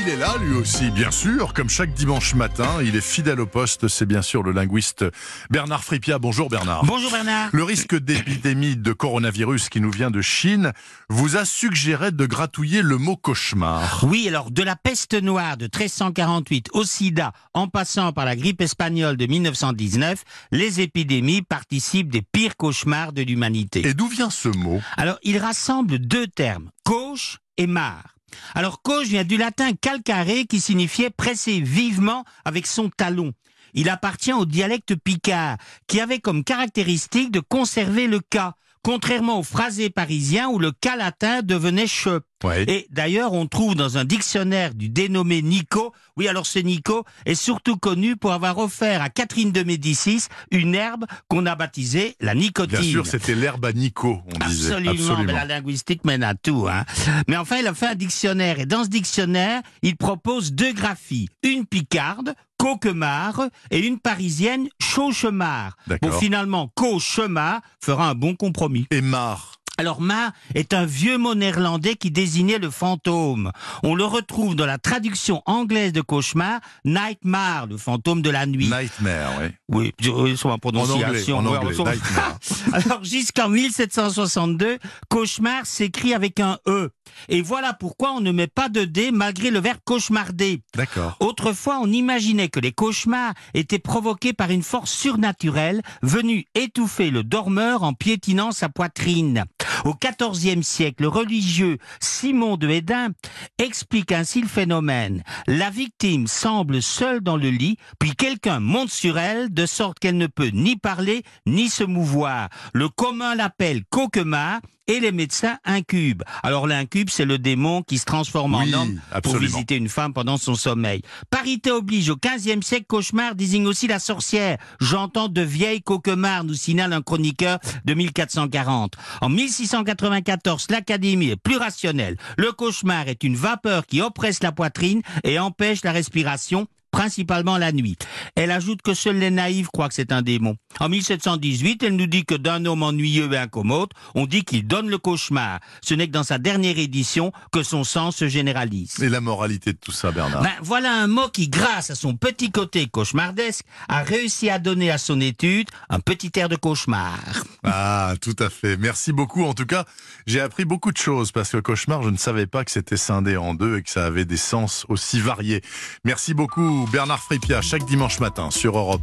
il est là lui aussi, bien sûr, comme chaque dimanche matin. Il est fidèle au poste, c'est bien sûr le linguiste Bernard Fripia. Bonjour Bernard. Bonjour Bernard. Le risque d'épidémie de coronavirus qui nous vient de Chine vous a suggéré de gratouiller le mot cauchemar. Oui, alors de la peste noire de 1348 au sida, en passant par la grippe espagnole de 1919, les épidémies participent des pires cauchemars de l'humanité. Et d'où vient ce mot? Alors, il rassemble deux termes, cauche et mar. Alors, cauche vient du latin calcaré qui signifiait presser vivement avec son talon. Il appartient au dialecte picard qui avait comme caractéristique de conserver le cas, contrairement au phrasé parisien où le cas latin devenait che. Ouais. Et d'ailleurs, on trouve dans un dictionnaire du dénommé Nico, oui alors ce Nico est surtout connu pour avoir offert à Catherine de Médicis une herbe qu'on a baptisée la nicotine. Bien sûr, c'était l'herbe à Nico, on disait. Absolument, mais la linguistique mène à tout. Hein. Mais enfin, il a fait un dictionnaire, et dans ce dictionnaire, il propose deux graphies. Une picarde, Coquemar, et une parisienne, Chauchemar. Bon, finalement, Cauchemar fera un bon compromis. Et mar. Alors mar est un vieux mot néerlandais qui désignait le fantôme. On le retrouve dans la traduction anglaise de cauchemar, nightmare, le fantôme de la nuit. Nightmare, oui. Oui, sur ma En prononciation. anglais, en anglais, sur- nightmare. Alors jusqu'en 1762, cauchemar s'écrit avec un E. Et voilà pourquoi on ne met pas de D malgré le verbe cauchemarder. D'accord. Autrefois, on imaginait que les cauchemars étaient provoqués par une force surnaturelle venue étouffer le dormeur en piétinant sa poitrine. Au XIVe siècle, le religieux Simon de Hédin explique ainsi le phénomène. La victime semble seule dans le lit, puis quelqu'un monte sur elle de sorte qu'elle ne peut ni parler ni se mouvoir. Le commun l'appelle coquemar et les médecins incube. Alors l'incube, c'est le démon qui se transforme Oui, en homme pour visiter une femme pendant son sommeil. Parité oblige, au XVe siècle, cauchemar désigne aussi la sorcière. J'entends de vieilles coquemards, nous signale un chroniqueur de 1440. En 1694, l'Académie est plus rationnelle. Le cauchemar est une vapeur qui oppresse la poitrine et empêche la respiration principalement la nuit. Elle ajoute que seuls les naïfs croient que c'est un démon. En 1718, elle nous dit que d'un homme ennuyeux et incommode, on dit qu'il donne le cauchemar. Ce n'est que dans sa dernière édition que son sens se généralise. Et la moralité de tout ça, Bernard? Ben, voilà un mot qui, grâce à son petit côté cauchemardesque, a réussi à donner à son étude un petit air de cauchemar. Ah, tout à fait. Merci beaucoup. En tout cas, j'ai appris beaucoup de choses parce que cauchemar, je ne savais pas que c'était scindé en deux et que ça avait des sens aussi variés. Merci beaucoup, Bernard Fripia, chaque dimanche matin sur Europe 1.